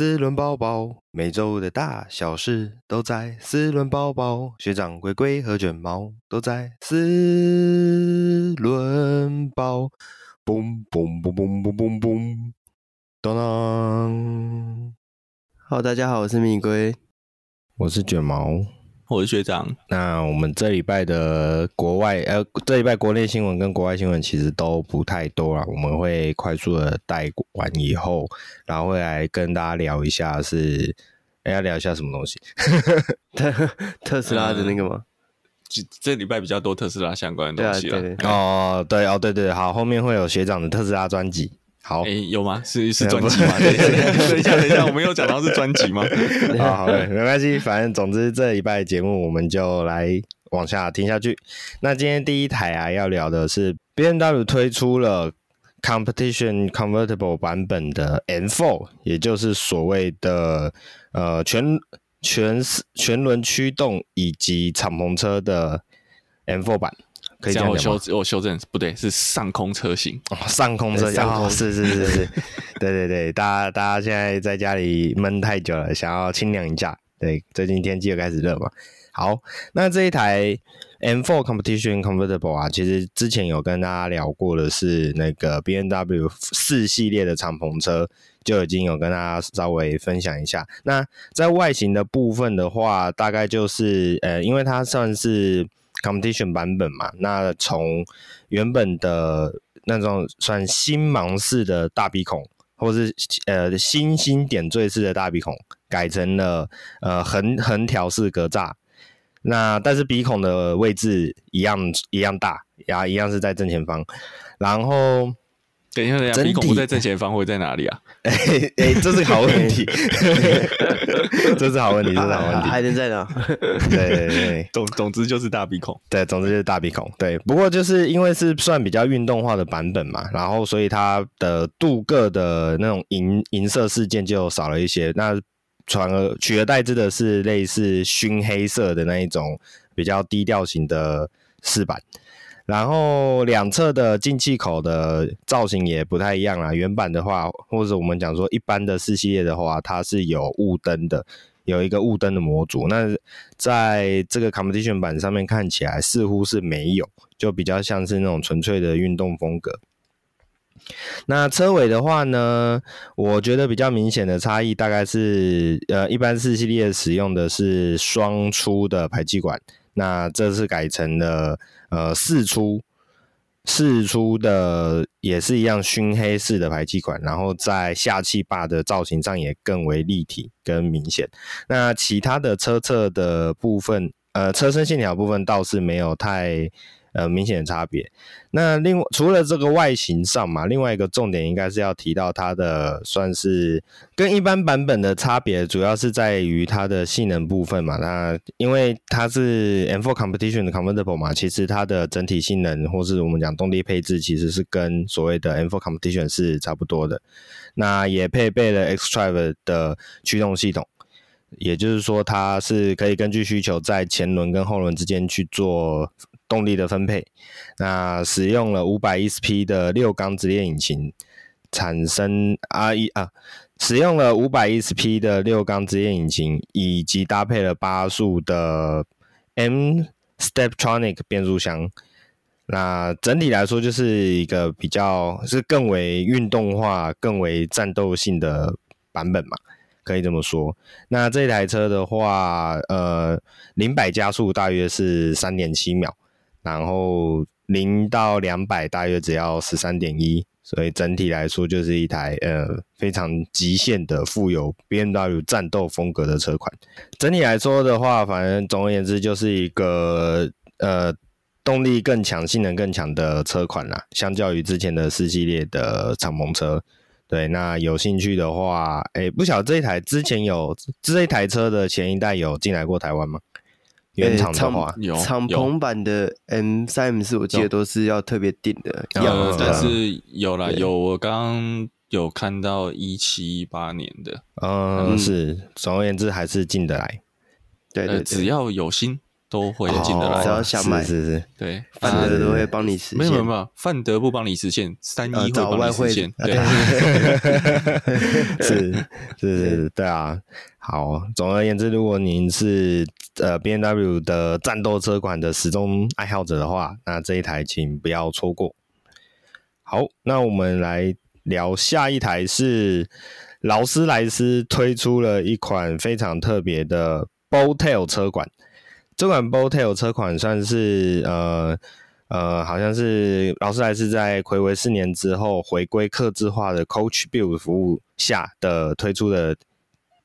四轮包包，每周的大小事都在四轮包包。学长龟龟和卷毛都在四轮包。嘣嘣嘣嘣嘣嘣嘣，当当。好，大家好，我是米龟，我是卷毛。我是学长。那我们这礼拜的国外呃，这礼拜国内新闻跟国外新闻其实都不太多了。我们会快速的带完以后，然后会来跟大家聊一下是，哎，要聊一下什么东西？特特斯拉的那个吗？这、嗯、这礼拜比较多特斯拉相关的东西了。啊，哦，对哦，对对，好，后面会有学长的特斯拉专辑。好，哎，有吗？是是专辑吗？等一下，等一下，我们有讲到是专辑吗？好好的，没关系，反正总之这礼拜节目我们就来往下听下去。那今天第一台啊，要聊的是 BMW 推出了 Competition Convertible 版本的 M Four，也就是所谓的呃全全全轮驱动以及敞篷车的 M Four 版。可以这样，我修我修正不对，是上空车型哦，上空车型，哦，是是是是，对对对，大家大家现在在家里闷太久了，想要清凉一下，对，最近天气又开始热嘛。好，那这一台 M4 Competition Convertible 啊，其实之前有跟大家聊过的是那个 B N W 四系列的敞篷车，就已经有跟大家稍微分享一下。那在外形的部分的话，大概就是呃，因为它算是。Competition 版本嘛，那从原本的那种算星芒式的大鼻孔，或是呃星星点缀式的大鼻孔，改成了呃横横条式格栅。那但是鼻孔的位置一样一样大，呀，一样是在正前方，然后。等一下，等一下，鼻孔不在正前方会在哪里啊？哎 哎、这是好问题，这是好问题，这是好问题，还能在哪？对对对，总总之就是大鼻孔，对，总之就是大鼻孔。对，不过就是因为是算比较运动化的版本嘛，然后所以它的镀铬的那种银银色事件就少了一些，那传而取而代之的是类似熏黑色的那一种比较低调型的饰板。然后两侧的进气口的造型也不太一样啦。原版的话，或者我们讲说一般的四系列的话，它是有雾灯的，有一个雾灯的模组。那在这个 Competition 版上面看起来似乎是没有，就比较像是那种纯粹的运动风格。那车尾的话呢，我觉得比较明显的差异大概是，呃，一般四系列使用的是双出的排气管。那这次改成了呃四出四出的也是一样熏黑式的排气管，然后在下气坝的造型上也更为立体跟明显。那其他的车侧的部分，呃车身线条部分倒是没有太。呃，明显的差别。那另外除了这个外形上嘛，另外一个重点应该是要提到它的算是跟一般版本的差别，主要是在于它的性能部分嘛。那因为它是 M4 Competition 的 Convertible 嘛，其实它的整体性能或是我们讲动力配置，其实是跟所谓的 M4 Competition 是差不多的。那也配备了 xDrive 的驱动系统，也就是说它是可以根据需求在前轮跟后轮之间去做。动力的分配，那使用了五百一十匹的六缸直列引擎，产生 R 一啊，使用了五百一十匹的六缸直列引擎，以及搭配了八速的 M Steptronic 变速箱。那整体来说，就是一个比较是更为运动化、更为战斗性的版本嘛，可以这么说。那这台车的话，呃，零百加速大约是三点七秒。然后零到两百大约只要十三点一，所以整体来说就是一台呃非常极限的富有 BMW 战斗风格的车款。整体来说的话，反正总而言之就是一个呃动力更强、性能更强的车款啦。相较于之前的四系列的敞篷车，对，那有兴趣的话，哎，不晓得这一台之前有这一台车的前一代有进来过台湾吗？原厂的话，有敞篷版的 M 三 M 四，我记得都是要特别订的。有，有但是有啦，有我刚刚有看到一七一八年的，嗯，是总而言之还是进得来。对对，对，只要有心，都会进得来，只要想买，是是是，对，范德都会帮你实现。没有没有没有，范德不帮你实现，三一会帮你实现。对，是是是，对啊。好，总而言之，如果您是呃 B N W 的战斗车款的始终爱好者的话，那这一台请不要错过。好，那我们来聊下一台是劳斯莱斯推出了一款非常特别的 Bold Tail 车款。这款 boltail 车款算是呃呃，好像是劳斯莱斯在睽违四年之后回归客制化的 Coach Build 服务下的推出的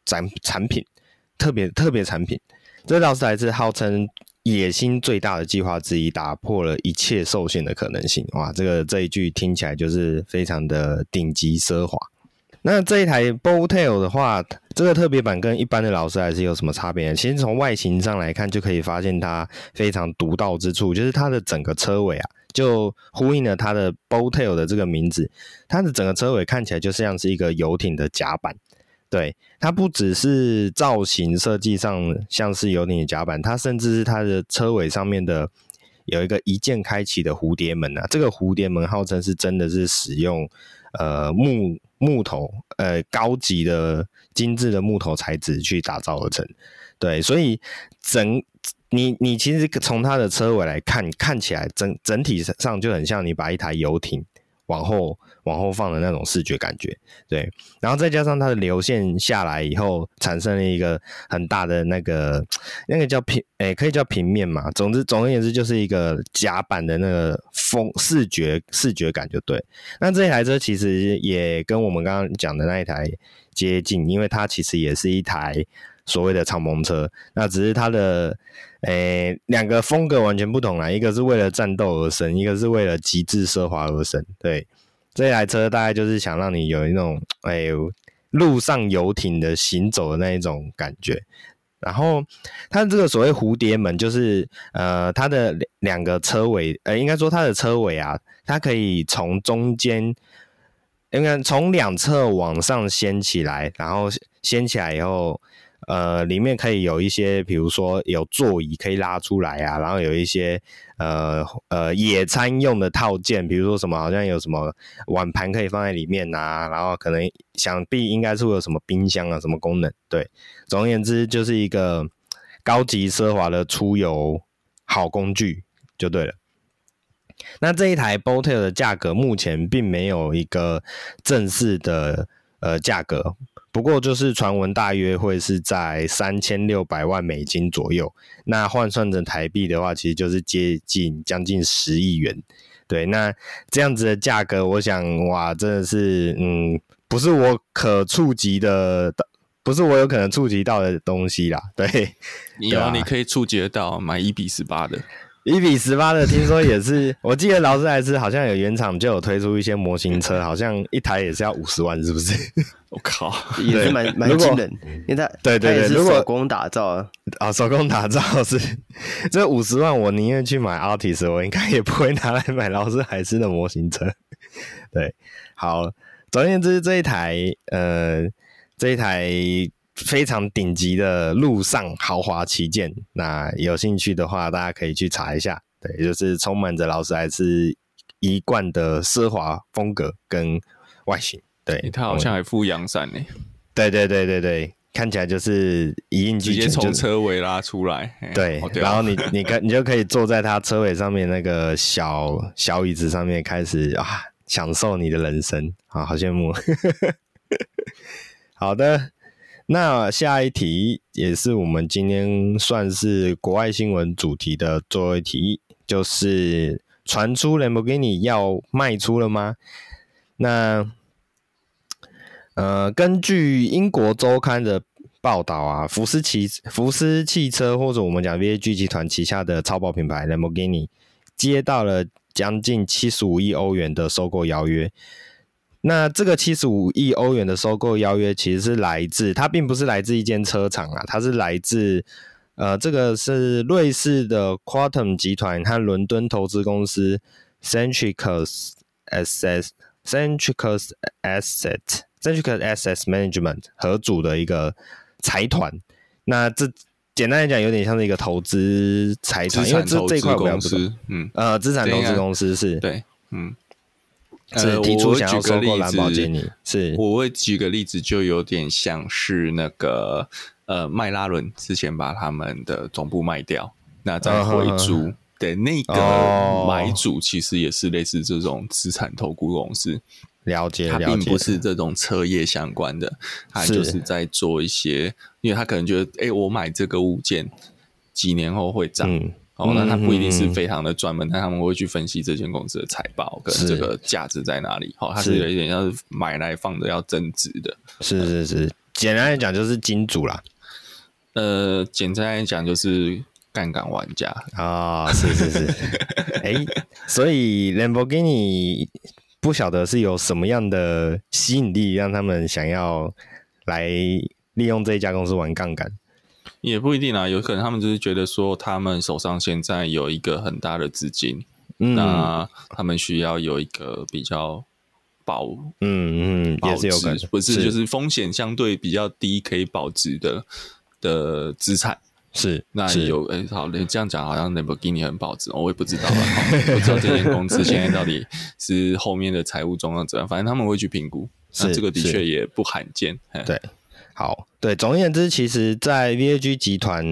产产品，特别特别产品。这劳斯莱斯号称野心最大的计划之一，打破了一切受限的可能性。哇，这个这一句听起来就是非常的顶级奢华。那这一台 Bold Tail 的话，这个特别版跟一般的劳斯莱斯有什么差别？其实从外形上来看，就可以发现它非常独到之处，就是它的整个车尾啊，就呼应了它的 Bold Tail 的这个名字。它的整个车尾看起来就像是一个游艇的甲板。对，它不只是造型设计上像是游艇的甲板，它甚至是它的车尾上面的有一个一键开启的蝴蝶门啊。这个蝴蝶门号称是真的是使用呃木。木头，呃，高级的精致的木头材质去打造而成，对，所以整你你其实从它的车尾来看，看起来整整体上就很像你把一台游艇往后。往后放的那种视觉感觉，对，然后再加上它的流线下来以后，产生了一个很大的那个那个叫平，诶、可以叫平面嘛。总之，总而言之，就是一个甲板的那个风视觉视觉感就对。那这一台车其实也跟我们刚刚讲的那一台接近，因为它其实也是一台所谓的敞篷车，那只是它的诶两、个风格完全不同啦，一个是为了战斗而生，一个是为了极致奢华而生，对。这台车大概就是想让你有一种哎呦，路上游艇的行走的那一种感觉，然后它这个所谓蝴蝶门，就是呃它的两个车尾，呃应该说它的车尾啊，它可以从中间，应该从两侧往上掀起来，然后掀起来以后。呃，里面可以有一些，比如说有座椅可以拉出来啊，然后有一些呃呃野餐用的套件，比如说什么好像有什么碗盘可以放在里面啊，然后可能想必应该是会有什么冰箱啊什么功能。对，总而言之就是一个高级奢华的出游好工具就对了。那这一台 Bold Tail 的价格目前并没有一个正式的呃价格。不过就是传闻大约会是在三千六百万美金左右，那换算成台币的话，其实就是接近将近十亿元。对，那这样子的价格，我想哇，真的是嗯，不是我可触及的，不是我有可能触及到的东西啦。对，有、啊、你可以触及得到买一比十八的。一比十八的，听说也是。我记得劳斯莱斯好像有原厂就有推出一些模型车，好像一台也是要五十万，是不是？我靠，也是蛮蛮惊人。因为它对对对，如果手工打造啊，啊、哦，手工打造是这五十万，我宁愿去买 Altis，我应该也不会拿来买劳斯莱斯的模型车。对，好，总而言之，这一台呃，这一台。非常顶级的陆上豪华旗舰，那有兴趣的话，大家可以去查一下。对，就是充满着劳斯莱斯一贯的奢华风格跟外形。对，它好像还附阳伞呢。对对对对对，看起来就是一应俱全，直接从车尾拉出来。对，然后你你可你就可以坐在它车尾上面那个小小椅子上面，开始啊享受你的人生啊，好羡慕。好的。那下一题也是我们今天算是国外新闻主题的最后一题，就是传出兰博基尼要卖出了吗？那呃，根据英国周刊的报道啊，福斯汽福斯汽车或者我们讲 VAG 集团旗下的超跑品牌兰博基尼接到了将近七十五亿欧元的收购邀约。那这个七十五亿欧元的收购邀约，其实是来自它，并不是来自一间车厂啊，它是来自呃，这个是瑞士的 Quantum 集团和伦敦投资公司 Centricus Asset Centricus Asset Centricus Asset Management 合组的一个财团。那这简单来讲，有点像是一个投资财团，因为这这一块公司，嗯，呃，资产投资公司是，对，嗯，是提出想要收购蓝宝坚尼，是，我会举个例子，就有点像是那个呃，麦拉伦之前把他们的总部卖掉，那再回租。嗯对，那个买主其实也是类似这种资产投顾公司，了解，他并不是这种车业相关的，他就是在做一些，因为他可能觉得，哎，我买这个物件几年后会涨，嗯、哦，那他不一定是非常的专门，嗯、但他们会去分析这间公司的财报跟这个价值在哪里，好、哦，他是有一点像是买来放着要增值的，是是是，简单来讲就是金主啦，呃，简单来讲就是。杠杆玩家。啊、哦，是是是，哎、欸，所以 Lamborghini 不晓得是有什么样的吸引力，让他们想要来利用这一家公司玩杠杆，也不一定啊，有可能他们就是觉得说，他们手上现在有一个很大的资金，嗯、那他们需要有一个比较保，嗯嗯，也是有可能，不是就是风险相对比较低，可以保值的的资产。是，那有哎、欸，好，你这样讲好像兰博基尼很保值，我也不知道了，不知道这间公司现在到底是后面的财务状况怎样，反正他们会去评估，那这个的确也不罕见。对，好，对，总而言之，其实，在 VAG 集团，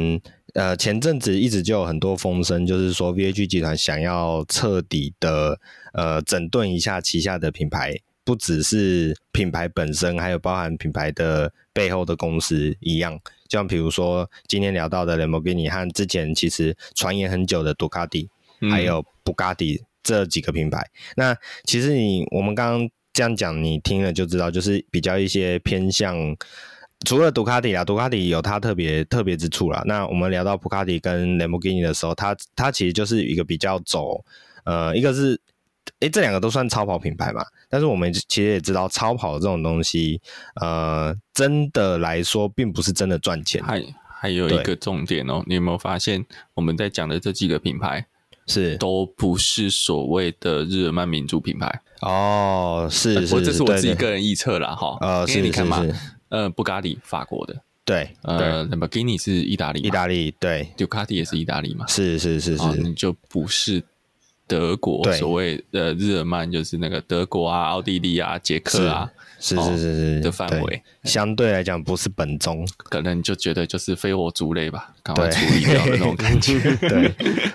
呃，前阵子一直就有很多风声，就是说 VAG 集团想要彻底的呃整顿一下旗下的品牌，不只是品牌本身，还有包含品牌的背后的公司一样。像比如说今天聊到的兰博基尼和之前其实传言很久的杜卡迪，还有布加迪这几个品牌，嗯、那其实你我们刚刚这样讲，你听了就知道，就是比较一些偏向，除了杜卡迪啊，杜卡迪有它特别特别之处啦。那我们聊到普卡迪跟兰博基尼的时候，它它其实就是一个比较走，呃，一个是。哎，这两个都算超跑品牌嘛？但是我们其实也知道，超跑这种东西，呃，真的来说，并不是真的赚钱。还还有一个重点哦，你有没有发现，我们在讲的这几个品牌是都不是所谓的日耳曼民族品牌哦？是，是，我这是我自己个人臆测啦。哈。呃，是，你看嘛，呃，布加迪法国的，对，呃，兰博基尼是意大利，意大利，对，，Ducati 也是意大利嘛？是是是是，你就不是。德国所谓的日耳曼就是那个德国啊、奥地利啊、捷克啊，是是是是的范围，相对来讲不是本宗，可能就觉得就是非我族类吧，赶快处理掉的那种感觉。对，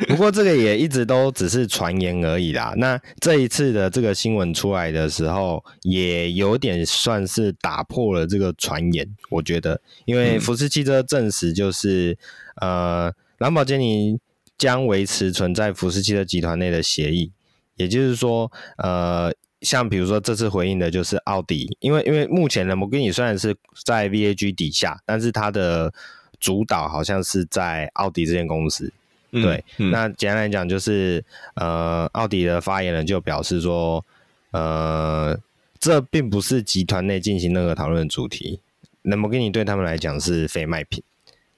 不过这个也一直都只是传言而已啦。那这一次的这个新闻出来的时候，也有点算是打破了这个传言，我觉得，因为福斯汽车证实就是、嗯、呃，兰博基尼。将维持存在福斯汽车集团内的协议，也就是说，呃，像比如说这次回应的就是奥迪，因为因为目前呢，兰博基尼虽然是在 VAG 底下，但是它的主导好像是在奥迪这间公司。嗯、对，嗯、那简单来讲就是，呃，奥迪的发言人就表示说，呃，这并不是集团内进行任何讨论的主题，兰博基尼对他们来讲是非卖品。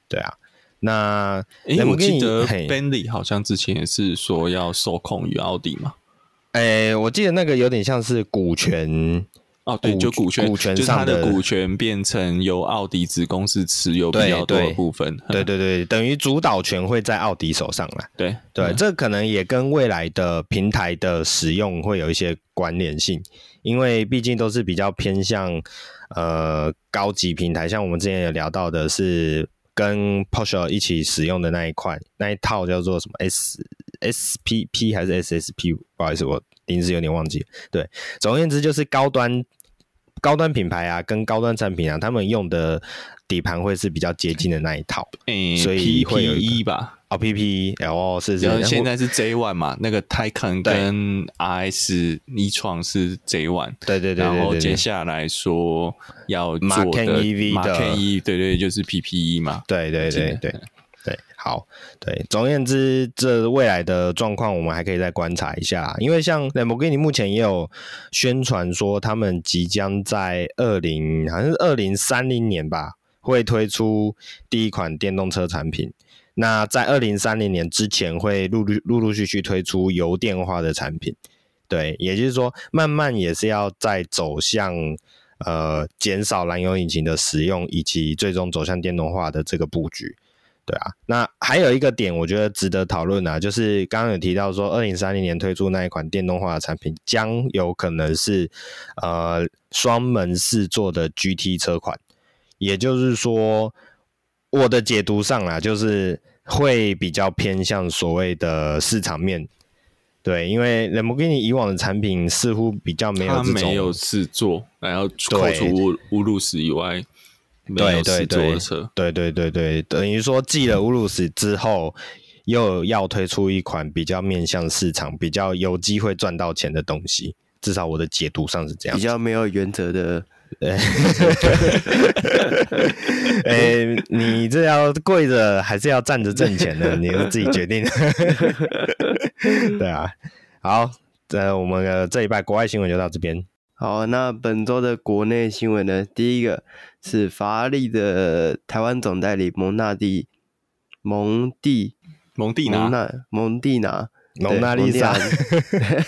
对啊。那我记得 Bentley 好像之前也是说要受控于奥迪嘛。哎、欸，我记得那个有点像是股权哦，对，就股权，股权就是它的股权变成由奥迪子公司持有比较多的部分。对对对，等于主导权会在奥迪手上了。对对，嗯、这可能也跟未来的平台的使用会有一些关联性，因为毕竟都是比较偏向呃高级平台，像我们之前有聊到的是。跟 Porsche 一起使用的那一块那一套叫做什么 S S P P 还是 S S P？不好意思，我临时有点忘记。对，总而言之就是高端高端品牌啊，跟高端产品啊，他们用的底盘会是比较接近的那一套。嗯，所以会有 PPE 吧？哦，PPE，哦，是是。现在是 J One 嘛？那个 Taycan 跟 RS 一创是 J One。对对对。然后接下来说要做的 Macan EV 的 E，对对，就是 PPE 嘛。对对对对对，好，对。总而言之，这未来的状况我们还可以再观察一下，因为像兰博基尼目前也有宣传说，他们即将在二零好像是二零三零年吧，会推出第一款电动车产品。那在二零三零年之前，会陆陆陆陆续续推出油电化的产品，对，也就是说，慢慢也是要再走向呃减少燃油引擎的使用，以及最终走向电动化的这个布局，对啊，那还有一个点，我觉得值得讨论啊，就是刚刚有提到说，二零三零年推出那一款电动化的产品，将有可能是呃双门四座的 GT 车款，也就是说，我的解读上啊，就是会比较偏向所谓的市场面，对，因为兰博基尼以往的产品似乎比较没有这种，没有四座，然后扣除乌乌鲁斯以外。对对对，对对对对，等于说继了乌鲁斯之后，又要推出一款比较面向市场、比较有机会赚到钱的东西。至少我的解读上是这样，比较没有原则的。哎、欸，你这要跪着还是要站着挣钱呢？你是自己决定。对啊，好，这我们的这一拜国外新闻就到这边。好，那本周的国内新闻呢？第一个是法拉利的台湾总代理蒙纳蒂蒙蒂蒙蒂拿蒙蒂拿蒙娜丽莎，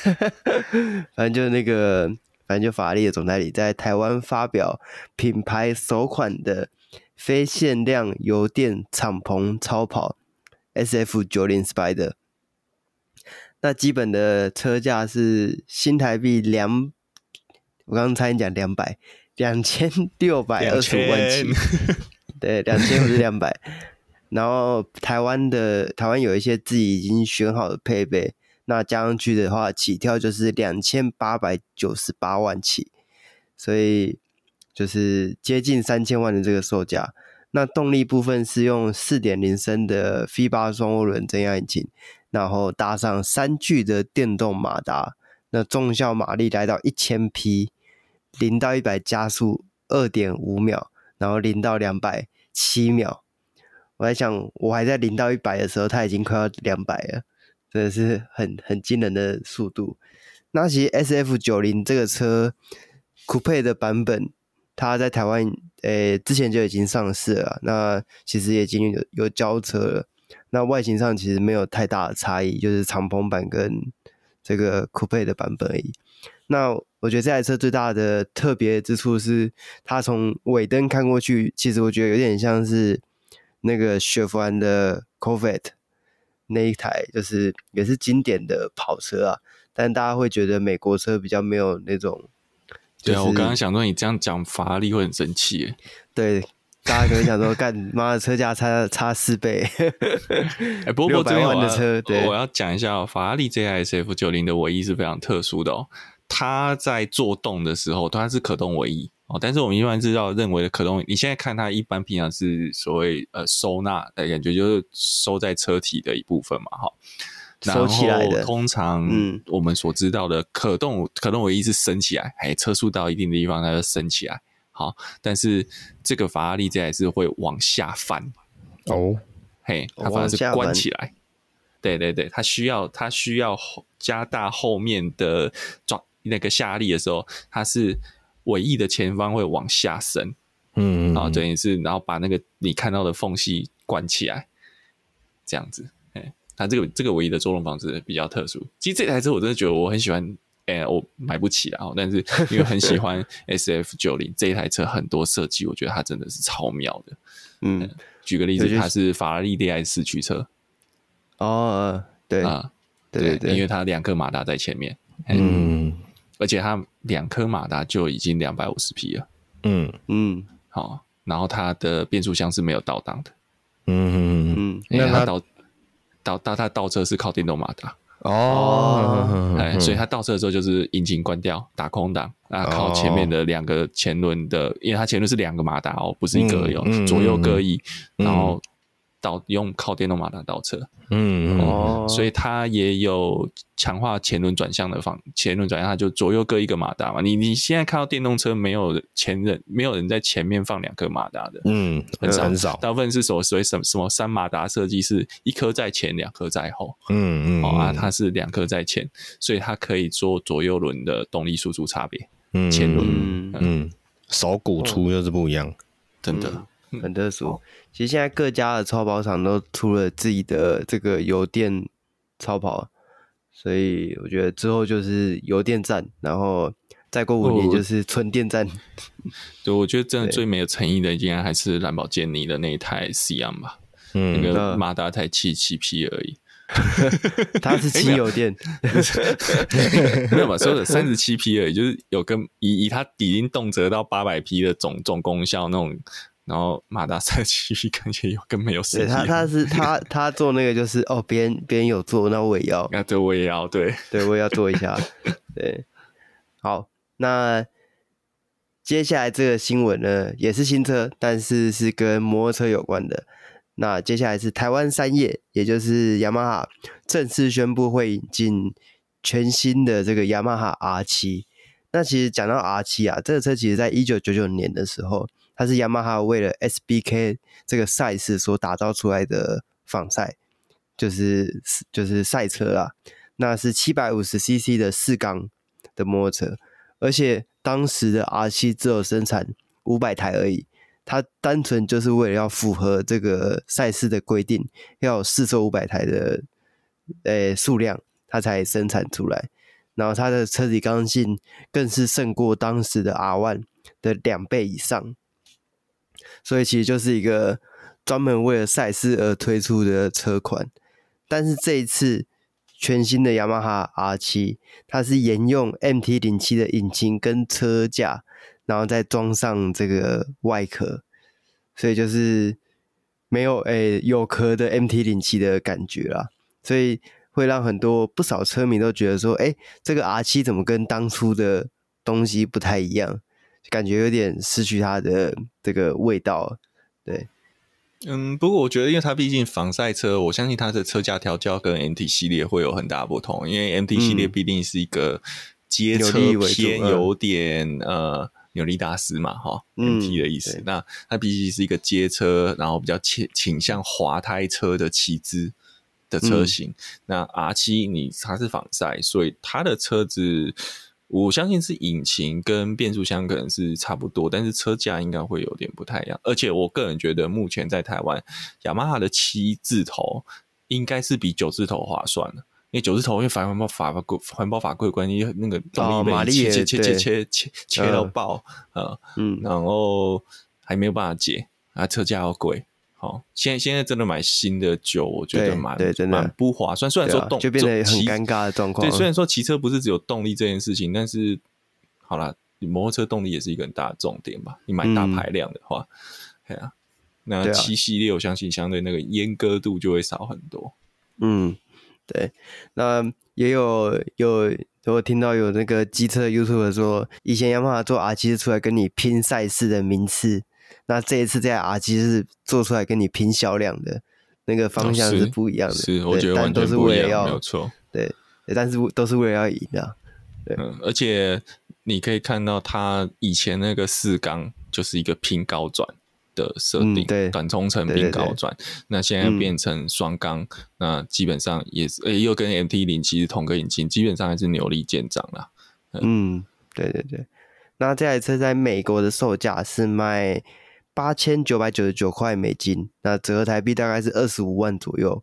反正就是那个，反正就法拉利的总代理在台湾发表品牌首款的非限量油电敞篷超跑 SF 九零 Spider。那基本的车价是新台币两。我刚刚差点讲两百，两千六百二十五万起，对，两千不是两百。然后台湾的台湾有一些自己已经选好的配备，那加上去的话，起跳就是两千八百九十八万起，所以就是接近三千万的这个售价。那动力部分是用四点零升的 V8 双涡轮增压引擎，然后搭上三具的电动马达。那重效马力来到一千匹，零到一百加速二点五秒，然后零到两百七秒。我在想，我还在零到一百的时候，它已经快要两百了，真的是很很惊人的速度。那其实 SF 九零这个车酷配的版本，它在台湾诶、之前就已经上市了，那其实也已经有有交车了。那外形上其实没有太大的差异，就是敞篷版跟。这个酷配的版本而已。那我觉得这台车最大的特别之处是，它从尾灯看过去，其实我觉得有点像是那个雪佛兰的 Corvette 那一台，就是也是经典的跑车啊。但大家会觉得美国车比较没有那种。对啊，我刚刚想说你这样讲法拉利会很生气耶。对。大家可能想说，干妈的车价差差四倍，哎、欸，不过这万的车，对，我要讲一下哦，法拉利这台 SF 九零的尾翼是非常特殊的哦。它在做动的时候，它是可动尾翼哦，但是我们一般知道认为的可动，你现在看它一般平常是所谓呃收纳的感觉，就是收在车体的一部分嘛，哈，收起来的。通常，嗯，我们所知道的可动可动尾翼是升起来，哎，车速到一定的地方，它就升起来。好，但是这个法拉利这还是会往下翻哦，嘿，它反而是关起来，对对对，它需要它需要加大后面的抓那个下力的时候，它是尾翼的前方会往下伸，嗯，然后等于是然后把那个你看到的缝隙关起来，这样子，哎，它这个这个尾翼的作动方式比较特殊。其实这台车我真的觉得我很喜欢。哎、欸，我买不起啊，但是因为很喜欢 SF 九零这一台车，很多设计我觉得它真的是超妙的。嗯，举个例子，它是法拉利 D I 四驱车。哦，对啊，对对对，因为它两颗马达在前面，嗯，而且它两颗马达就已经两百五十匹了。嗯嗯，好，然后它的变速箱是没有倒档的。嗯嗯嗯，因为它倒倒倒它倒车是靠电动马达。哦，哎，所以它倒车的时候就是引擎关掉，打空档，啊，靠前面的两个前轮的，因为它前轮是两个马达哦，不是一个有，左右各一，然后。倒用靠电动马达倒车，嗯哦、嗯，所以它也有强化前轮转向的方，前轮转向它就左右各一个马达嘛。你你现在看到电动车没有前人，没有人在前面放两颗马达的，嗯，很少。很少，大部分是所所谓什么什么三马达设计，是一颗在前，两颗在后，嗯嗯，哦啊，它是两颗在前，所以它可以做左右轮的动力输出差别，嗯，前轮，嗯，嗯，手鼓出就是不一样，哦、真的。很特殊，其实现在各家的超跑厂都出了自己的这个油电超跑，所以我觉得之后就是油电站，然后再过五年就是纯电站。对，我觉得真的最没有诚意的，应该还是兰博基尼的那一台 Siam 吧。嗯，那个马达才七七匹而已。它是汽油电，没有嘛？说的三十七匹而已，就是有跟以以它已经动辄到八百匹的总总功效那种，然后马达三十七匹感觉有跟没有实际。他他是他 他做那个就是哦，别人别人有做，那我也要，那对我也要，对对，我也要做一下，对。好，那接下来这个新闻呢，也是新车，但是是跟摩托车有关的。那接下来是台湾三叶，也就是雅马哈正式宣布会引进全新的这个雅马哈 R 七。那其实讲到 R 七啊，这个车其实在一九九九年的时候，它是雅马哈为了 SBK 这个赛事所打造出来的仿赛，就是就是赛车啊。那是七百五十 CC 的四缸的摩托车，而且当时的 R 七只有生产五百台而已。它单纯就是为了要符合这个赛事的规定，要有四周五百台的诶数量，它才生产出来。然后它的车体刚性更是胜过当时的 R1 的两倍以上，所以其实就是一个专门为了赛事而推出的车款。但是这一次全新的雅马哈 R7，它是沿用 MT-07 的引擎跟车架。然后再装上这个外壳，所以就是没有诶、有壳的 MT-07 的感觉啦，所以会让很多不少车迷都觉得说，哎、这个 R7 怎么跟当初的东西不太一样？感觉有点失去它的这个味道。对，嗯，不过我觉得，因为它毕竟仿赛车，我相信它的车架调教跟 MT 系列会有很大不同，因为 MT 系列必定是一个街车偏有点、嗯、呃。扭力大师嘛，哈，MT 的意思。嗯、那它毕竟是一个街车，然后比较倾倾向滑胎车的骑姿的车型。嗯、那 R 七你它是仿赛，所以它的车子我相信是引擎跟变速箱可能是差不多，但是车架应该会有点不太一样。而且我个人觉得，目前在台湾，雅马哈的七字头应该是比九字头划算的。因为九字头因为反环保法规环保法规关系，那个动力被切切切切切切切到爆啊，嗯，然后还没有办法解啊，车价要贵，好，现在现在真的买新的酒，我觉得蛮对，真的蛮不划算。虽然说动就变得很尴尬的状况，对，虽然说骑车不是只有动力这件事情，但是好啦，摩托车动力也是一个很大的重点吧。你买大排量的话，对啊，那七系列我相信相对那个阉割度就会少很多，嗯。对，那也有有我听到有那个机车 YouTuber 说，以前雅马哈做 R 七是出来跟你拼赛事的名次，那这一次这 R7 是做出来跟你拼销量的，那个方向是不一样的。哦、是，是，我觉得完全不一样，没有错。对，但是都是为了要赢的。对、嗯，而且你可以看到，它以前那个四缸就是一个拼高转。的设定，嗯、对短冲程并高转，对对对，那现在变成双缸，嗯、那基本上也是，诶、欸，又跟 MT 零其实同个引擎，基本上还是扭力见长了。嗯，对对对。那这台车在美国的售价是卖八千九百九十九块美金，那折合台币大概是二十五万左右。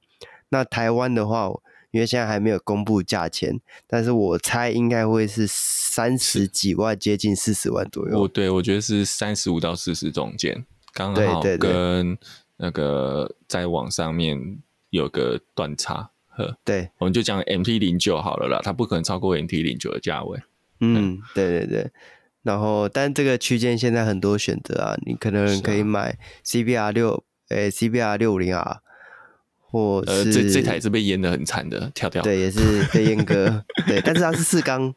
那台湾的话，因为现在还没有公布价钱，但是我猜应该会是三十几万，接近四十万左右。我对我觉得是三十五到四十中间。刚好跟那个在网上面有个断差，呵，对，我们就讲 MT 零九好了啦，它不可能超过 MT 零九的价位。嗯，对对对。然后，但这个区间现在很多选择啊，你可能可以买 CBR 六，诶，CBR 六五零 R，或是、呃、这这台是被淹的很惨的，跳跳，对，也是被阉割，对，但是它是四缸。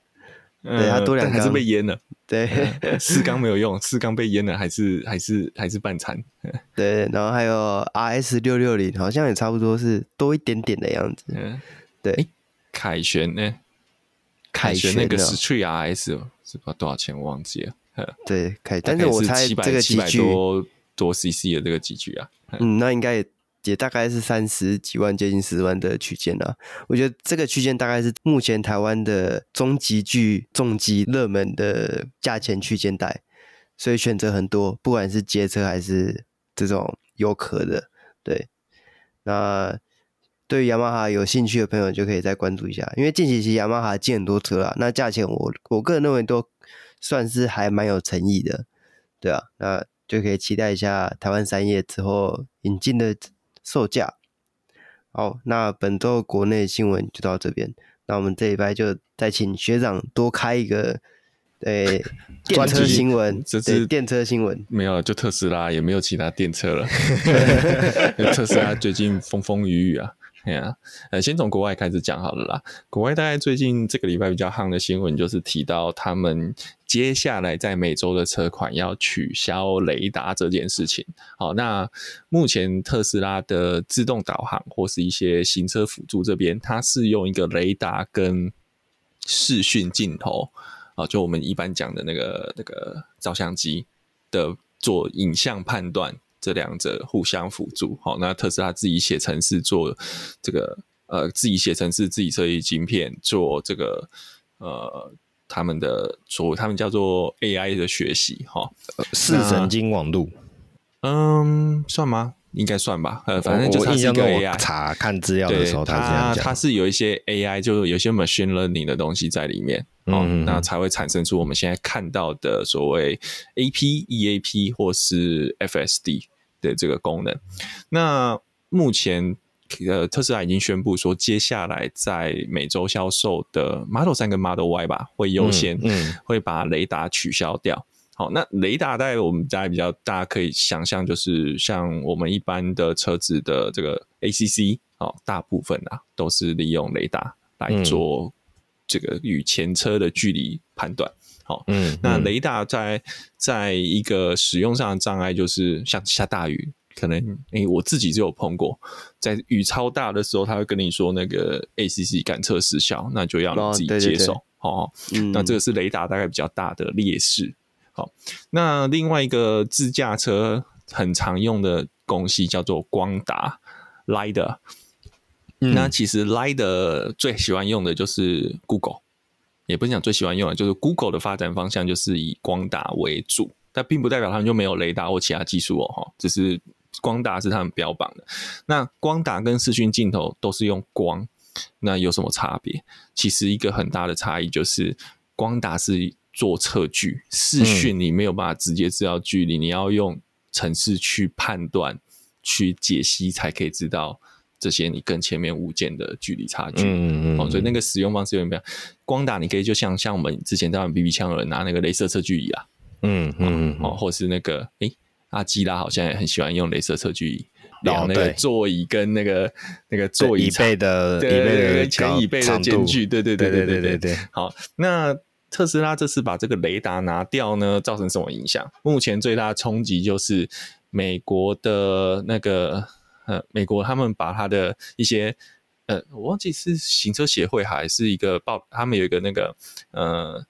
对，它多两缸，还是被淹了。对，四缸没有用，四缸被淹了，还是还是还是半残。对，然后还有 RS 六六零，好像也差不多是多一点点的样子。嗯，对。凯旋呢？凯旋那个 Street RS 是不知道多少钱，我忘记了。对，凯，但是我猜这个七百多多 CC 的这个级距啊，嗯，那应该也。也大概是三十几万，接近十万的区间啊。我觉得这个区间大概是目前台湾的中级具、重机热门的价钱区间带，所以选择很多，不管是街车还是这种有壳的。对，那对于雅马哈有兴趣的朋友就可以再关注一下，因为近期其实雅马哈进很多车啊，那价钱我我个人认为都算是还蛮有诚意的，对啊，那就可以期待一下台湾三叶之后引进的。售价。好，那本周国内新闻就到这边。那我们这一拜就再请学长多开一个，对，电车新闻，这是电车新闻，没有，就特斯拉，也没有其他电车了。特斯拉最近风风雨雨啊。对啊，呃，先从国外开始讲好了啦。国外大概最近这个礼拜比较夯的新闻，就是提到他们接下来在美洲的车款要取消雷达这件事情。好，那目前特斯拉的自动导航或是一些行车辅助这边，它是用一个雷达跟视讯镜头啊，就我们一般讲的那个那个照相机的做影像判断。这两者互相辅助，好，那特斯拉自己写程式做这个，呃，自己写程式自己设计晶片做这个，呃，他们的所他们叫做 AI 的学习，哈，视神经网路，嗯，算吗？应该算吧，呃，反正就是它是一个 AI。查看资料的时候，它它是有一些 AI，就是有些 machine learning 的东西在里面，嗯，嗯，那才会产生出我们现在看到的所谓 AP、EAP 或是 FSD 的这个功能。那目前呃，特斯拉已经宣布说，接下来在美洲销售的 Model 三跟 Model Y 吧，会优先，嗯，会把雷达取消掉。好，那雷达在我们大家比较大家可以想象，就是像我们一般的车子的这个 ACC，哦，大部分啊都是利用雷达来做这个与前车的距离判断。好，嗯，那雷达在在一个使用上的障碍，就是像下大雨，可能诶、欸，我自己就有碰过，在雨超大的时候，他会跟你说那个 ACC 感测失效，那就要你自己接受。好，那这个是雷达大概比较大的劣势。好，那另外一个自驾车很常用的东西叫做光达 （LiDAR）。那其实 LiDAR 最喜欢用的就是 Google，也不是讲最喜欢用的，就是 Google 的发展方向就是以光达为主，但并不代表他们就没有雷达或其他技术哦，哈，只是光达是他们标榜的。那光达跟视讯镜头都是用光，那有什么差别？其实一个很大的差异就是光达是。做测距，视讯你没有办法直接知道距离，嗯，你要用程式去判断、去解析，才可以知道这些你跟前面物件的距离差距。嗯嗯，哦，所以那个使用方式有点不一样。光打你可以就像像我们之前在玩 BB 枪的人拿那个镭射测距仪啊，嗯嗯，哦，或是那个诶、欸、阿基拉好像也很喜欢用镭射测距仪量那个座椅跟那个那个座椅背的椅背的前椅背的间距，对对对对对对对，对，对，对。好，那。特斯拉这次把这个雷达拿掉呢，造成什么影响？目前最大的冲击就是美国的那个呃，美国他们把他的一些呃，我忘记是行车协会还是一个报，他们有一个那个呃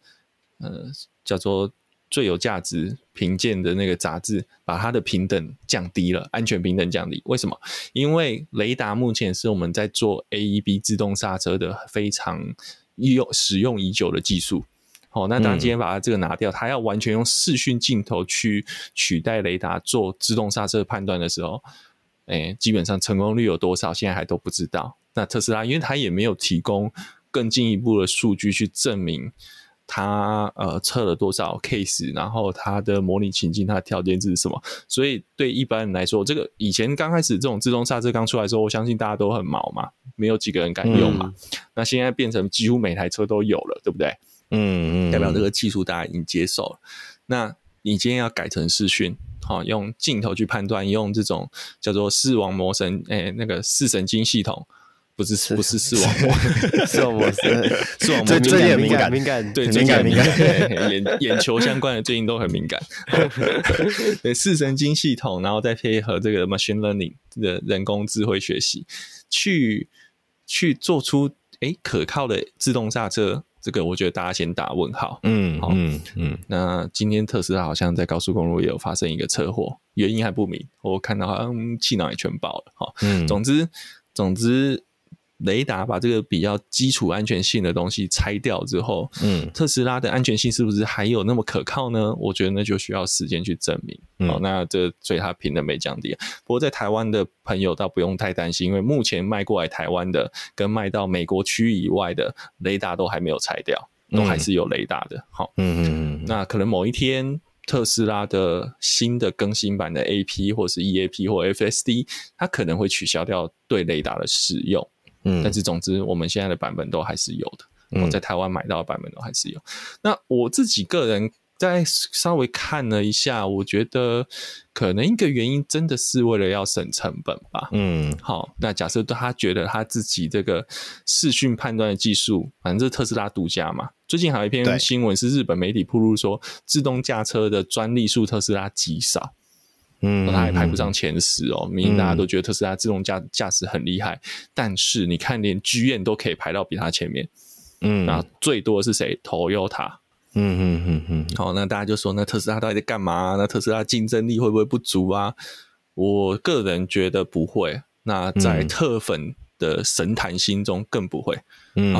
呃叫做最有价值评鉴的那个杂志，把它的平等降低了，安全平等降低。为什么？因为雷达目前是我们在做 AEB 自动刹车的非常用使用已久的技术。好，那当今天把它这个拿掉，它要完全用视讯镜头去取代雷达做自动刹车判断的时候，哎，基本上成功率有多少，现在还都不知道。那特斯拉，因为它也没有提供更进一步的数据去证明它呃测了多少 case，然后它的模拟情境它的条件是什么，所以对一般人来说，这个以前刚开始这种自动刹车刚出来的时候，我相信大家都很毛嘛，没有几个人敢用嘛。嗯、那现在变成几乎每台车都有了，对不对？嗯嗯，代表这个技术大家已经接受了。那你今天要改成视讯，好，用镜头去判断，用这种叫做视网膜神，诶、欸，那个视神经系统，不是，是不是视网膜，视网膜是视网膜，最近敏感敏感，对，敏感敏感，眼眼球相关的最近都很敏感。对，视神经系统，然后再配合这个 machine learning 的人工智慧学习，去去做出诶、欸、可靠的自动刹车。这个我觉得大家先打问号。嗯，好，嗯嗯。那今天特斯拉好像在高速公路也有发生一个车祸，原因还不明。我看到好像气囊也全爆了。哈，嗯。总之，总之。雷达把这个比较基础安全性的东西拆掉之后，嗯，特斯拉的安全性是不是还有那么可靠呢？我觉得那就需要时间去证明。嗯、好，那这所以它评的没降低。不过在台湾的朋友倒不用太担心，因为目前卖过来台湾的跟卖到美国区域以外的雷达都还没有拆掉，都还是有雷达的。好，嗯嗯嗯。那可能某一天特斯拉的新的更新版的 AP 或是 EAP 或 FSD，它可能会取消掉对雷达的使用。嗯，但是总之，我们现在的版本都还是有的。我在台湾买到的版本都还是有。那我自己个人在稍微看了一下，我觉得可能一个原因真的是为了要省成本吧。嗯，好，那假设他觉得他自己这个视讯判断的技术，反正这是特斯拉独家嘛。最近还有一篇新闻是日本媒体披露说，自动驾车的专利数特斯拉极少。嗯，它还排不上前十哦。明明大家都觉得特斯拉自动驾驾驶很厉害，但是你看，连剧院都可以排到比它前面。嗯，那最多的是谁？Toyota。嗯嗯嗯嗯。好，那大家就说，那特斯拉到底在干嘛？那特斯拉竞争力会不会不足啊？我个人觉得不会。那在特粉的神坛心中更不会。嗯。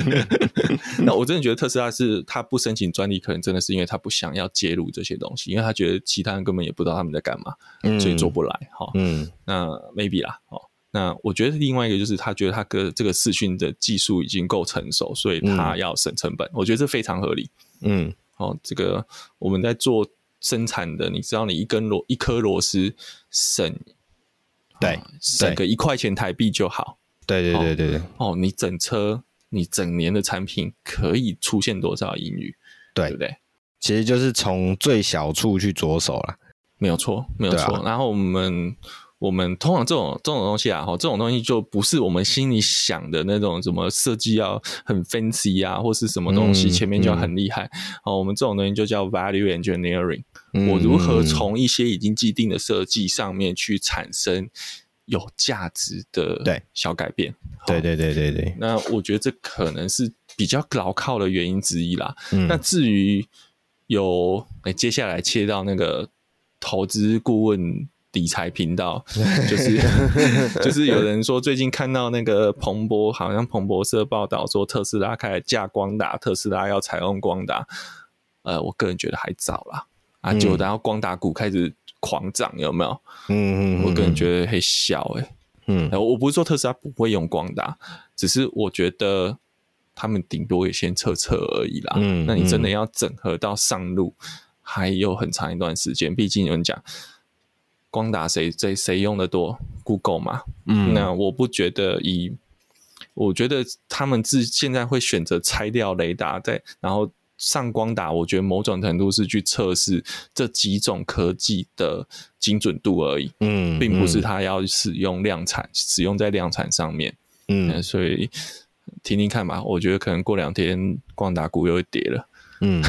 那我真的觉得特斯拉是他不申请专利，可能真的是因为他不想要介入这些东西，因为他觉得其他人根本也不知道他们在干嘛，所以做不来。哈，嗯。那 maybe 啦，哦。那我觉得另外一个就是他觉得他个这个视讯的技术已经够成熟，所以他要省成本。嗯、我觉得这非常合理。嗯，哦，这个我们在做生产的，你知道，你一根螺一颗螺丝省，对，啊、省个一块钱台币就好。对对对对对。哦，你整车你整年的产品可以出现多少盈余？对，对不对？其实就是从最小处去着手了。没有错，没有错。啊、然后我们。我们通常这种这种东西啊，哈，这种东西就不是我们心里想的那种什么设计要很 fancy 啊，或是什么东西前面就要很厉害。哦，我们这种东西就叫 value engineering。我如何从一些已经既定的设计上面去产生有价值的对小改变？对对对对对。那我觉得这可能是比较牢靠的原因之一啦。嗯那至于有，哎，接下来切到那个投资顾问。理财频道 就是 就是有人说最近看到那个彭博，好像彭博社报道说特斯拉开始架光达，特斯拉要采用光达。呃，我个人觉得还早啦。啊，就然后光打股开始狂涨，有没有？嗯嗯，我个人觉得很小哎、欸。嗯，我不是说特斯拉不会用光打，只是我觉得他们顶多也先测测而已啦。嗯，那你真的要整合到上路，还有很长一段时间。毕竟有人讲。光打谁谁谁用的多？Google 嘛，嗯，那我不觉得以，我觉得他们自现在会选择拆掉雷达，再然后上光打，我觉得某种程度是去测试这几种科技的精准度而已，嗯，并不是它要使用量产，使用在量产上面，嗯，所以听听看吧，我觉得可能过两天光达股又会跌了。嗯，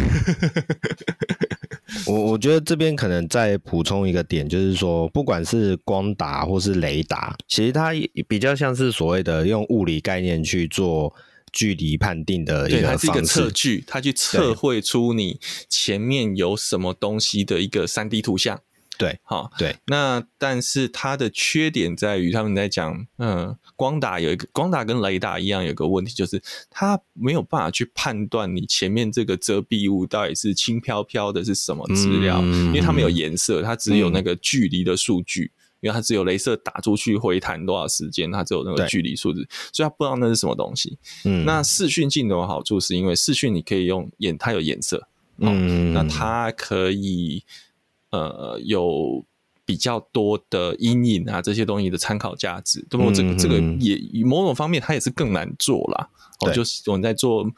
我我觉得这边可能再补充一个点，就是说，不管是光打或是雷达，其实它比较像是所谓的用物理概念去做距离判定的一个方式，它是一个测距，它去测绘出你前面有什么东西的一个三 D 图像。对，好，对，那但是它的缺点在于，他们在讲，嗯，光打有一个光打跟雷达一样，有个问题就是它没有办法去判断你前面这个遮蔽物到底是轻飘飘的是什么资料，嗯，因为它没有颜色，它只有那个距离的数据，嗯，因为它只有镭射打出去回弹多少时间，它只有那个距离数字，所以它不知道那是什么东西。嗯，那视讯镜头的好处是因为视讯你可以用颜，它有颜色，嗯，那它可以。呃，有比较多的阴影啊，这些东西的参考价值，那么这个这个也某种方面它也是更难做啦。哦，就是我们在做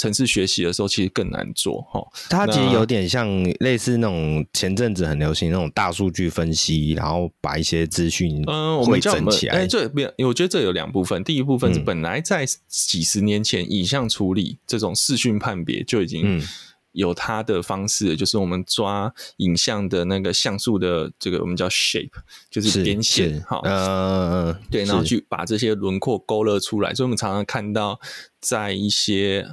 程式学习的时候，其实更难做哈。它其实有点像类似那种前阵子很流行那种大数据分析，然后把一些资讯嗯汇整起来。哎，这没有，我觉得这有两部分。第一部分是本来在几十年前影像处理这种视讯判别就已经。有它的方式，就是我们抓影像的那个像素的这个，我们叫 shape，就是点线，好，嗯，对，然后去把这些轮廓勾勒出来。所以，我们常常看到在一些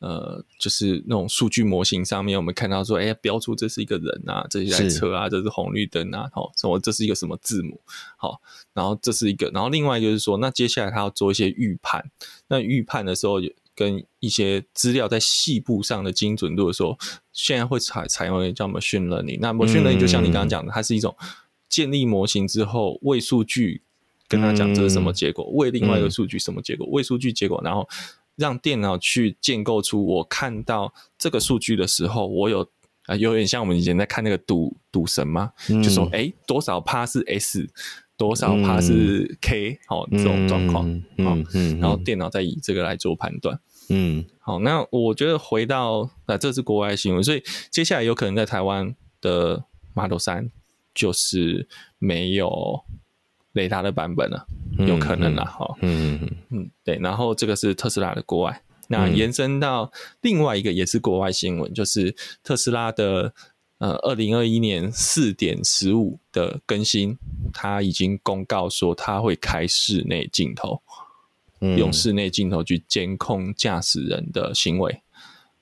呃，就是那种数据模型上面，我们看到说，哎、欸，标出这是一个人啊，这台车啊，这是红绿灯啊，好，什么这是一个什么字母，好，然后这是一个，然后另外就是说，那接下来他要做一些预判，那预判的时候跟一些资料在细部上的精准度的时候，现在会采采用一个叫 machine learning。那 machine learning 就像你刚刚讲的，它是一种建立模型之后，为数据跟他讲这是什么结果，喂另外一个数据什么结果，喂数据结果，然后让电脑去建构出我看到这个数据的时候，我有啊，有点像我们以前在看那个赌赌神嘛，嗯、就说哎、欸，多少趴是 S，多少趴是 K，好、嗯哦、这种状况，嗯然后电脑再以这个来做判断，嗯，好，那我觉得回到那这是国外新闻，所以接下来有可能在台湾的 Model 三就是没有雷达的版本了，有可能了，哈，嗯嗯嗯，对，然后这个是特斯拉的国外。那延伸到另外一个也是国外新闻，嗯、就是特斯拉的呃，二零二一年四点十五的更新，它已经公告说它会开室内镜头，嗯、用室内镜头去监控驾驶人的行为。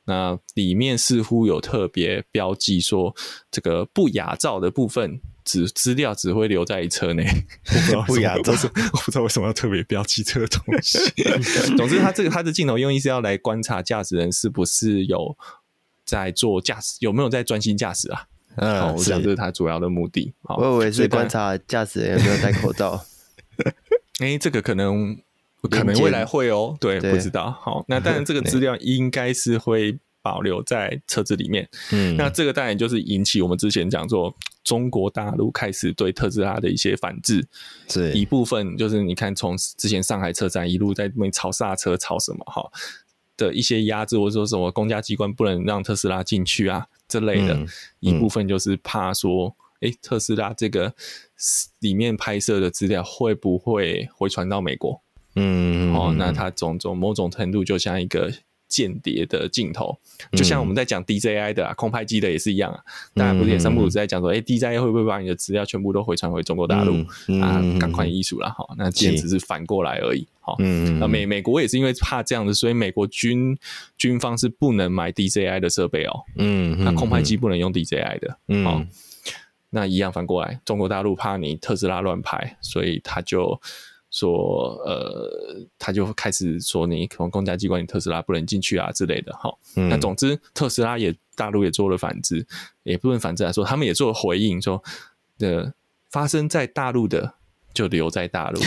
那里面似乎有特别标记说，这个不雅照的部分。资资料只会留在车内，不雅照，我不知道为什么要特别标记这个东西。总之，它这个它的镜头用意是要来观察驾驶人是不是有在做驾驶，有没有在专心驾驶啊？嗯，我想这是它主要的目的。我以为是观察驾驶人有没有戴口罩。哎、欸，这个可能可能未来会哦、喔，对，对，不知道。好，那当然这个资料应该是会。保留在车子里面，嗯，那这个当然就是引起我们之前讲说，中国大陆开始对特斯拉的一些反制，是一部分就是你看从之前上海车展一路在那边吵刹车、吵什么哈的一些压制，或者说什么公家机关不能让特斯拉进去啊这类的、嗯，一部分就是怕说，哎、欸，特斯拉这个里面拍摄的资料会不会回传到美国？嗯，哦，那它种种某种程度就像一个。间谍的镜头，就像我们在讲 DJI 的啊、嗯，空拍机的也是一样啊。当然不是也三不五时在讲说，哎、，DJI 会不会把你的资料全部都回传回中国大陆、啊？赶快艺术了哈。那今天只是反过来而已。好，那美美国也是因为怕这样子，所以美国军军方是不能买 DJI 的设备哦。嗯，那空拍机不能用 DJI 的。嗯，好，那一样反过来，中国大陆怕你特斯拉乱拍，所以他就。说呃，他就开始说你可能公家机关，你特斯拉不能进去啊之类的哈。那、嗯、总之，特斯拉也大陆也做了反制，也不能反制来说，他们也做了回应，说的发生在大陆的就留在大陆，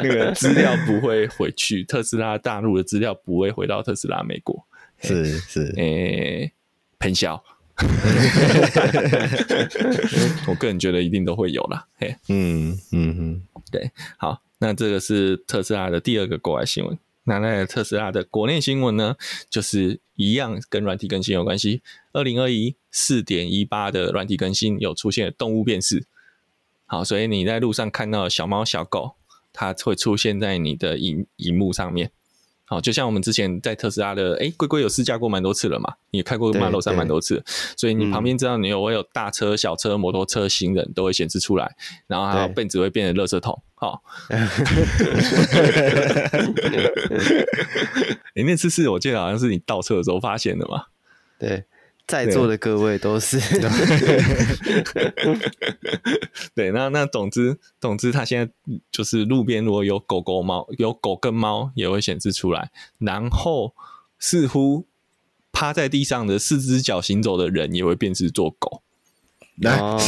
那个资料不会回去，特斯拉大陆的资料不会回到特斯拉美国，是是诶，喷笑。我个人觉得一定都会有啦，嘿，嗯嗯嗯，对，好，那这个是特斯拉的第二个国外新闻。那那特斯拉的国内新闻呢，就是一样跟软体更新有关系。二零二一四点一八的软体更新有出现动物辨识，好，所以你在路上看到小猫小狗，它会出现在你的荧荧幕上面。好，就像我们之前在特斯拉的，哎，龟龟有试驾过蛮多次了嘛，你开过 Model 3蛮多次，所以你旁边知道你有我有大车、小车、摩托车、行人都会显示出来，然后还有变只会变成垃圾桶。好，哎，那次是我记得好像是你倒车的时候发现的嘛？对。在座的各位都是 对，那那总之总之，他现在就是路边如果有狗狗猫，有狗跟猫也会显示出来，然后似乎趴在地上的四只脚行走的人也会变成做狗，来、哦、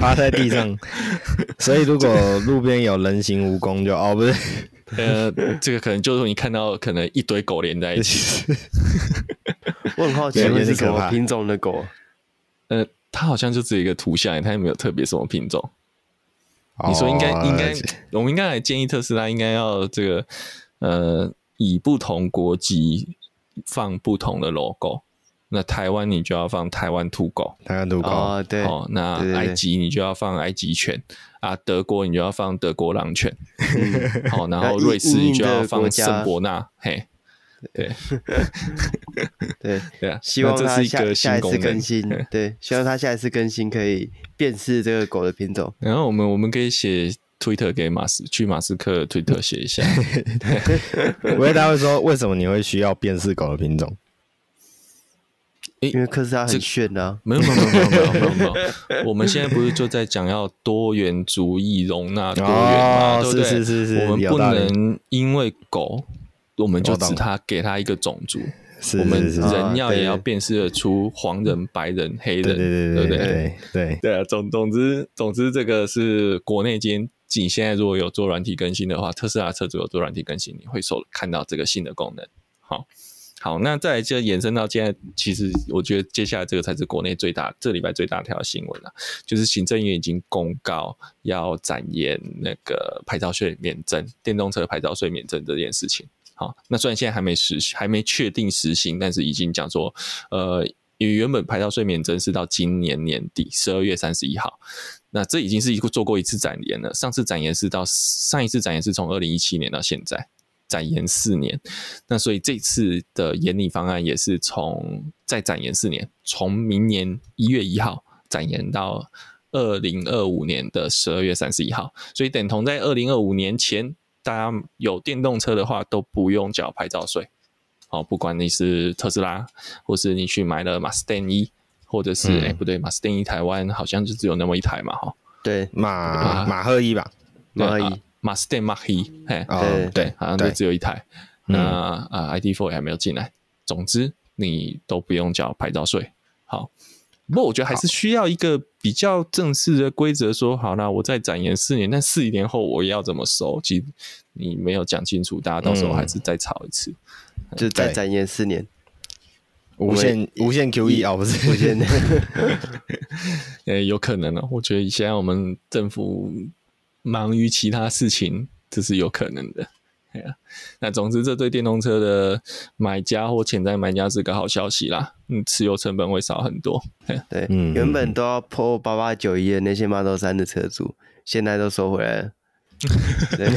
趴在地上，所以如果路边有人形蜈蚣就哦不是。呃，这个可能就是你看到可能一堆狗连在一起。我很好奇，是什么品种的狗？呃，它好像就只有一个图像，它也没有特别什么品种。哦、你说应该应该，我们应该来建议特斯拉应该要这个呃，以不同国籍放不同的 logo。那台湾你就要放台湾土狗，台湾土狗。哦，对。哦，那埃及你就要放埃及犬啊，德国你就要放德国狼犬。好，然后瑞士你就要放圣伯纳。嘿，对，对 对啊。希望它下下一次更新，对，希望它下一次更新可以辨识这个狗的品种。然后我们我们可以写推特给马斯，去马斯克推特写一下。我以为他会说，为什么你会需要辨识狗的品种？因为特斯拉很炫啊！没有没有没有没有没有没有没有，我们现在不是就在讲要多元主义，容纳多元嘛，对不对？是是是是，我们不能因为狗，我们就指他给他一个种族，我们人要也要辨识得出黄人、白人、黑人，对对对对对对对啊！总总之总之，这个是国内间，你现在如果有做软体更新的话，特斯拉车主有做软体更新，你会收看到这个新的功能。好。好，那再来就延伸到现在，其实我觉得接下来这个才是国内最大这礼拜最大条新闻了，就是行政院已经公告要展延那个牌照税免征，电动车牌照税免征这件事情。好，那虽然现在还没实还没确定实行，但是已经讲说，呃，因为原本牌照睡眠针是到今年年底十二月三十一号，那这已经是一个做过一次展延了，上次展延是到上一次展延是从二零一七年到现在。展延四年，那所以这次的延拟方案也是从再展延四年，从明年一月一号展延到二零二五年的十二月三十一号，所以等同在二零二五年前，大家有电动车的话都不用缴牌照税。哦，不管你是特斯拉，或是你去买了 Mustang E，或者是哎、嗯欸、不对，Mustang E 台湾好像就只有那么一台嘛，哈，对，马马赫一吧，马赫 E。Mustang Mach-E，嘿，哦、对对，好像就只有一台。那啊，ID Four 也还没有进来。总之，你都不用缴牌照税。好，不过我觉得还是需要一个比较正式的规则，说好，那我再展延四年，但四年后我要怎么收？其实你没有讲清楚，大家到时候还是再吵一次，嗯、就再展延四年，无限无限 QE 啊，不是无限，呃，有可能呢。我觉得现在我们政府。忙于其他事情，这是有可能的。那总之，这对电动车的买家或潜在买家是个好消息啦。嗯，持有成本会少很多。对，嗯，原本都要破八八九一的那些 Model 3的车主，现在都收回来了。对。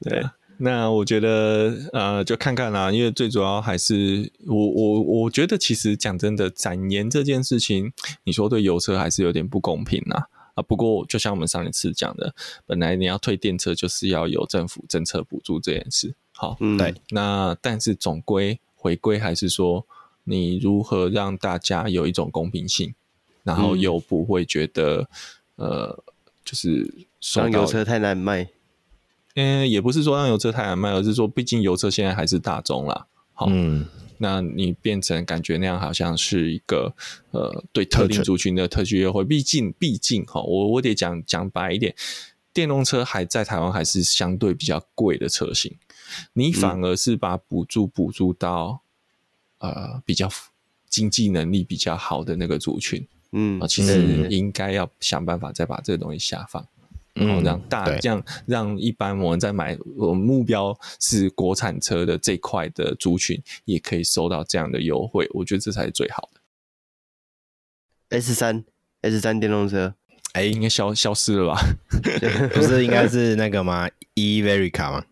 对那我觉得，呃，就看看啦，因为最主要还是我我我觉得，其实讲真的，展延这件事情，你说对油车还是有点不公平呐。啊，不过就像我们上一次讲的，本来你要退电车，就是要有政府政策补助这件事。好，嗯，对。那但是总归回归还是说，你如何让大家有一种公平性，然后又不会觉得，嗯、呃，就是让油车太难卖。嗯，也不是说让油车太难卖，而是说，毕竟油车现在还是大众啦。好，嗯，那你变成感觉那样，好像是一个呃，对特定族群的特许优惠。毕竟，毕竟哈，我我得讲讲白一点，电动车还在台湾还是相对比较贵的车型，你反而是把补助补助到、嗯、呃比较经济能力比较好的那个族群，嗯，其实应该要想办法再把这个东西下放。然后让大这样让一般我们在买我们目标是国产车的这块的族群也可以收到这样的优惠，我觉得这才是最好的。S 三 S 三电动车，哎，应该消消失了吧？不是应该是那个吗？E-Verica 吗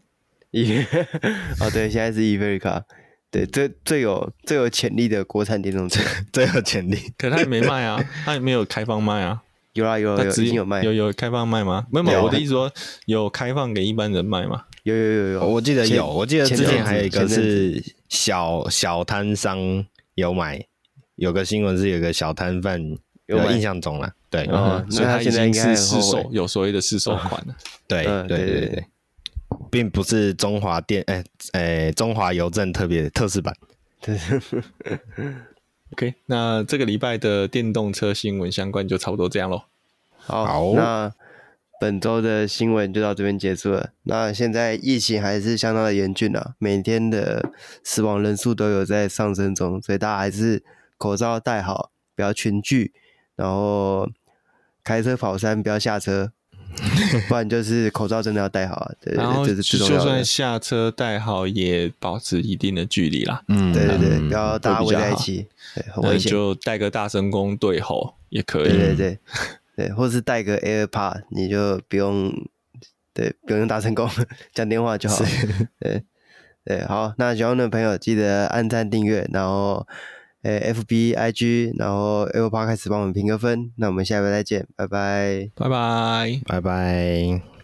？E 哦，对，现在是 E-Verica，对，最最有最有潜力的国产电动车，最有潜力。可他也没卖啊，他也没有开放卖啊。有啊有啊有，已经有卖，有有开放卖吗？没有，没有，我的意思说有开放给一般人卖吗？有有有有，我记得有，我记得之前还有一个是小小摊商有买，有个新闻是有个小摊贩有印象中了，对，所以他现在应该是试售，有所谓的试售款了，对对对对对，并不是中华电哎哎中华邮政特别特仕版。对。OK，那这个礼拜的电动车新闻相关就差不多这样喽。好，好，那本周的新闻就到这边结束了。那现在疫情还是相当的严峻啊，每天的死亡人数都有在上升中，所以大家还是口罩戴好，不要群聚，然后开车跑山不要下车。不然就是口罩真的要戴好啊，对，然后就算下车戴好，也保持一定的距离啦。嗯，对对对，不要大家围在一起，对，很危险。就带个大声公对吼也可以，对对对，对，或是带个 AirPod，你就不用，对，不用用大声公，讲电话就好。对对，好，那喜欢的朋友记得按赞订阅，然后。诶，F B I G，然后 Apple Podcast 帮我们评个分，那我们下回再见，拜拜，拜拜，拜拜。